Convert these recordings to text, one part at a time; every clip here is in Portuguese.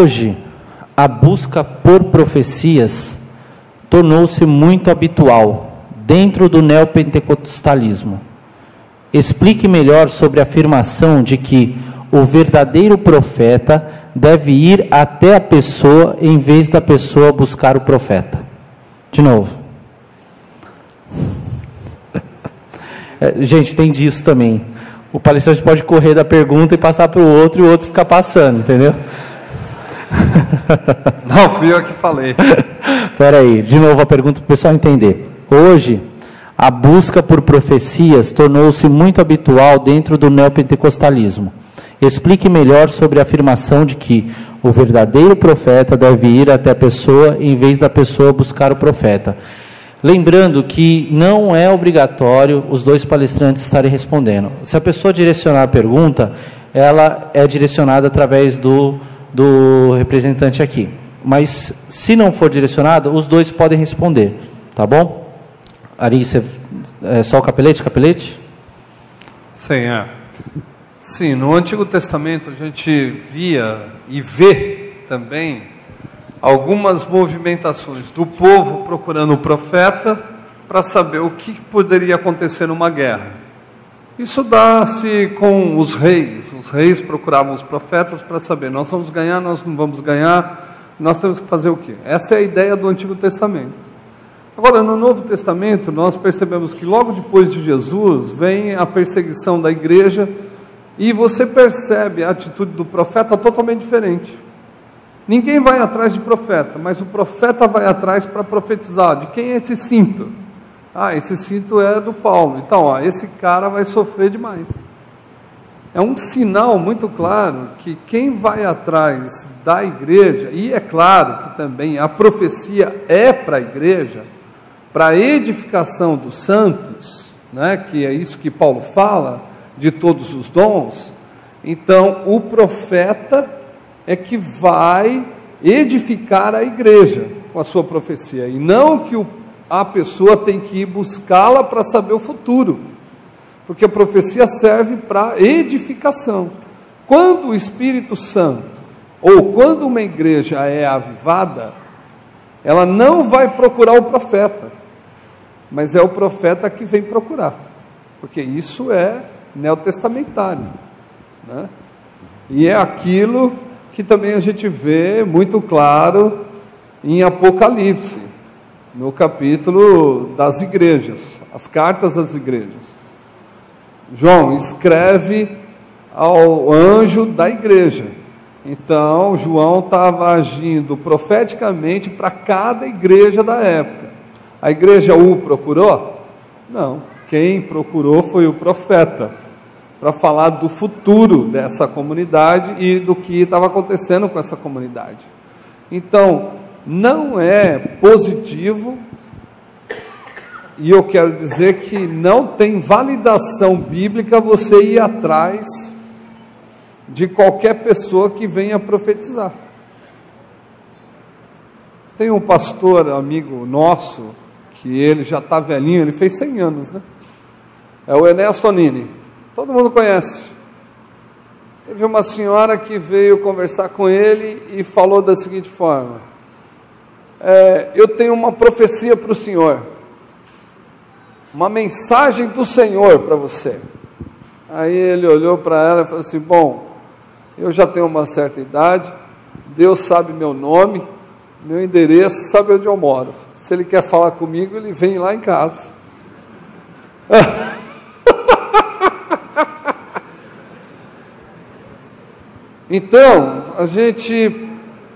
Hoje, a busca por profecias tornou-se muito habitual dentro do neopentecostalismo. Explique melhor sobre a afirmação de que o verdadeiro profeta deve ir até a pessoa em vez da pessoa buscar o profeta. De novo. É, gente, tem disso também. O palestrante pode correr da pergunta e passar para o outro e o outro ficar passando, entendeu? Não, fui eu que falei. Espera aí, de novo a pergunta para o pessoal entender. Hoje, a busca por profecias tornou-se muito habitual dentro do neopentecostalismo. Explique melhor sobre a afirmação de que o verdadeiro profeta deve ir até a pessoa em vez da pessoa buscar o profeta. Lembrando que não é obrigatório os dois palestrantes estarem respondendo. Se a pessoa direcionar a pergunta, ela é direcionada através do, do representante aqui. Mas se não for direcionada, os dois podem responder, tá bom? Ari, você, é só o capelete, capelete? Sim, é. Sim, no Antigo Testamento a gente via e vê também algumas movimentações do povo procurando o profeta para saber o que poderia acontecer numa guerra. Isso dá-se com os reis. Os reis procuravam os profetas para saber: nós vamos ganhar, nós não vamos ganhar, nós temos que fazer o quê? Essa é a ideia do Antigo Testamento. Agora, no Novo Testamento, nós percebemos que logo depois de Jesus vem a perseguição da igreja e você percebe a atitude do profeta totalmente diferente. Ninguém vai atrás de profeta, mas o profeta vai atrás para profetizar. De quem é esse cinto? Ah, esse cinto é do Paulo. Então, ó, esse cara vai sofrer demais. É um sinal muito claro que quem vai atrás da igreja, e é claro que também a profecia é para a igreja, para a edificação dos santos, né, que é isso que Paulo fala, de todos os dons, então o profeta é que vai edificar a igreja com a sua profecia, e não que o, a pessoa tem que ir buscá-la para saber o futuro, porque a profecia serve para edificação. Quando o Espírito Santo, ou quando uma igreja é avivada, ela não vai procurar o profeta, mas é o profeta que vem procurar, porque isso é neotestamentário. Né? E é aquilo que também a gente vê muito claro em Apocalipse, no capítulo das igrejas, as cartas às igrejas. João escreve ao anjo da igreja. Então, João estava agindo profeticamente para cada igreja da época. A igreja o procurou? Não. Quem procurou foi o profeta para falar do futuro dessa comunidade e do que estava acontecendo com essa comunidade. Então, não é positivo, e eu quero dizer que não tem validação bíblica você ir atrás de qualquer pessoa que venha profetizar. Tem um pastor amigo nosso, que ele já está velhinho, ele fez 100 anos, né? É o Enéas Tonini. Todo mundo conhece. Teve uma senhora que veio conversar com ele e falou da seguinte forma: é, Eu tenho uma profecia para o senhor, uma mensagem do Senhor para você. Aí ele olhou para ela e falou assim: Bom, eu já tenho uma certa idade, Deus sabe meu nome, meu endereço, sabe onde eu moro. Se ele quer falar comigo, ele vem lá em casa. Então, a gente,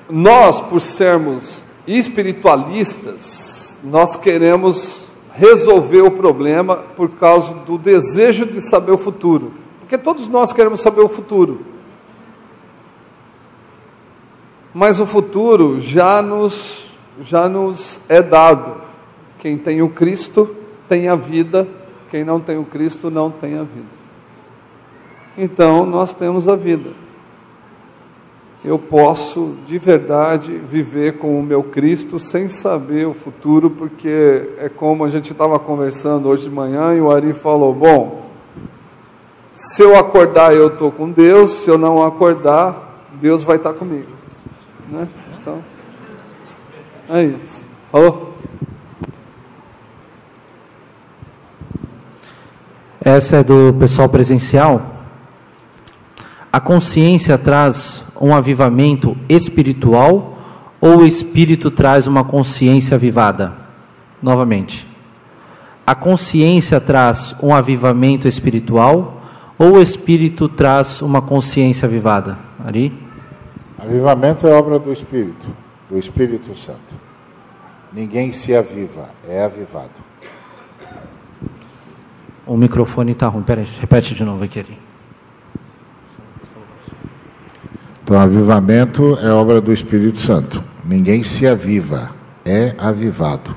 nós, por sermos espiritualistas, nós queremos resolver o problema por causa do desejo de saber o futuro. Porque todos nós queremos saber o futuro. Mas o futuro já nos, já nos é dado. Quem tem o Cristo tem a vida, quem não tem o Cristo não tem a vida. Então, nós temos a vida eu posso de verdade viver com o meu Cristo sem saber o futuro, porque é como a gente estava conversando hoje de manhã e o Ari falou: bom, se eu acordar eu estou com Deus, se eu não acordar, Deus vai estar comigo. Né? Então, é isso. Falou? Essa é do pessoal presencial. A consciência traz um avivamento espiritual ou o espírito traz uma consciência avivada? Novamente. A consciência traz um avivamento espiritual ou o espírito traz uma consciência avivada? Ari? Avivamento é obra do Espírito, do Espírito Santo. Ninguém se aviva, é avivado. O microfone está ruim. Peraí, repete de novo aqui. Ari. Então, avivamento é obra do Espírito Santo. Ninguém se aviva, é avivado.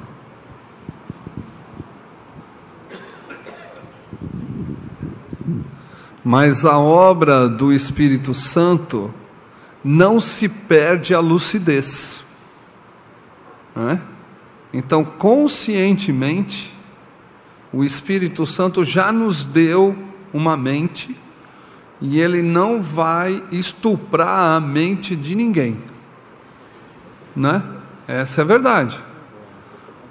Mas a obra do Espírito Santo não se perde a lucidez. Né? Então, conscientemente, o Espírito Santo já nos deu uma mente e ele não vai estuprar a mente de ninguém. Né? Essa é a verdade.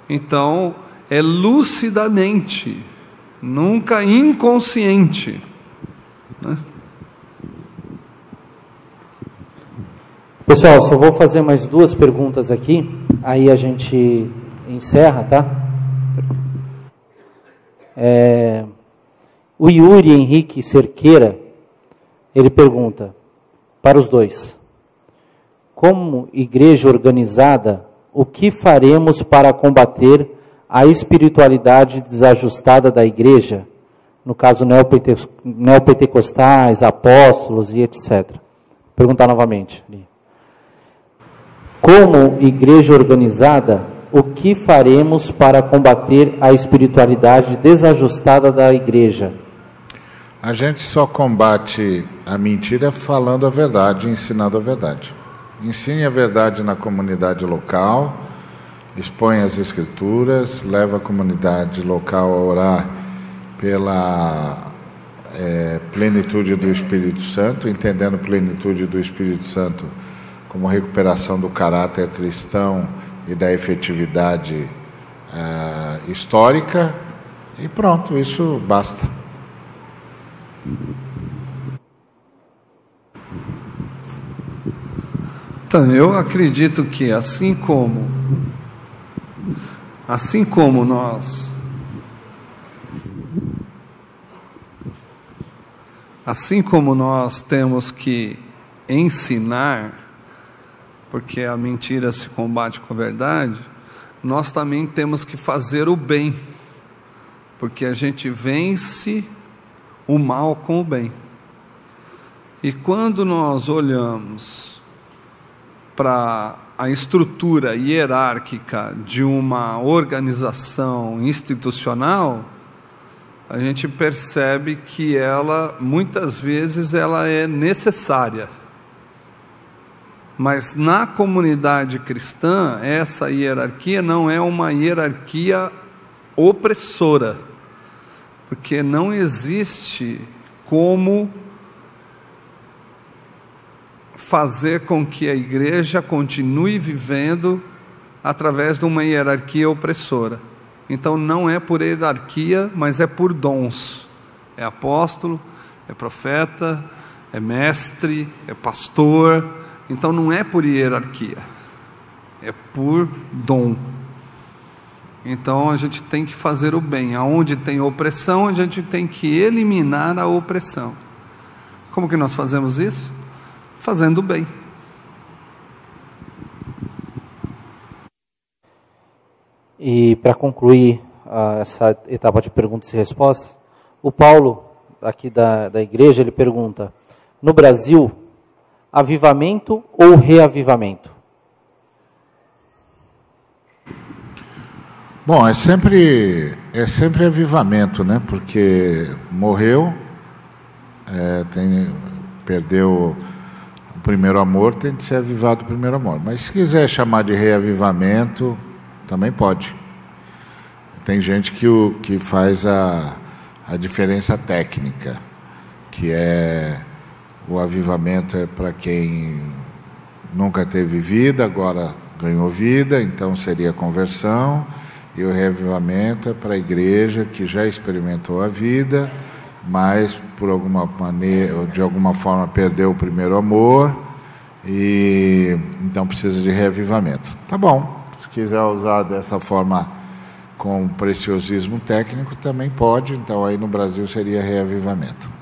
Então, é lucidamente, nunca inconsciente. Né? Pessoal, só vou fazer mais duas perguntas aqui, aí a gente encerra, tá? É, o Yuri Henrique Cerqueira, ele pergunta para os dois: Como igreja organizada, o que faremos para combater a espiritualidade desajustada da igreja? No caso, neopentecostais, apóstolos e etc. Perguntar novamente. Como igreja organizada, o que faremos para combater a espiritualidade desajustada da igreja? A gente só combate a mentira falando a verdade, ensinando a verdade. Ensine a verdade na comunidade local, expõe as escrituras, leva a comunidade local a orar pela é, plenitude do Espírito Santo, entendendo plenitude do Espírito Santo como recuperação do caráter cristão e da efetividade uh, histórica, e pronto, isso basta. Então, eu acredito que assim como assim como nós assim como nós temos que ensinar porque a mentira se combate com a verdade, nós também temos que fazer o bem, porque a gente vence o mal com o bem. E quando nós olhamos para a estrutura hierárquica de uma organização institucional, a gente percebe que ela muitas vezes ela é necessária. Mas na comunidade cristã, essa hierarquia não é uma hierarquia opressora, porque não existe como fazer com que a igreja continue vivendo através de uma hierarquia opressora. Então não é por hierarquia, mas é por dons. É apóstolo, é profeta, é mestre, é pastor, então não é por hierarquia, é por dom. Então a gente tem que fazer o bem. Aonde tem opressão, a gente tem que eliminar a opressão. Como que nós fazemos isso? Fazendo o bem. E para concluir uh, essa etapa de perguntas e respostas, o Paulo, aqui da, da igreja, ele pergunta: no Brasil, avivamento ou reavivamento? Bom, é sempre é sempre avivamento, né? Porque morreu, é, tem, perdeu o primeiro amor, tem de ser avivado o primeiro amor. Mas se quiser chamar de reavivamento, também pode. Tem gente que, o, que faz a, a diferença técnica, que é o avivamento é para quem nunca teve vida, agora ganhou vida, então seria conversão. E o reavivamento é para a igreja que já experimentou a vida, mas por alguma maneira, de alguma forma perdeu o primeiro amor e então precisa de reavivamento. Tá bom. Se quiser usar dessa forma com preciosismo técnico também pode, então aí no Brasil seria reavivamento.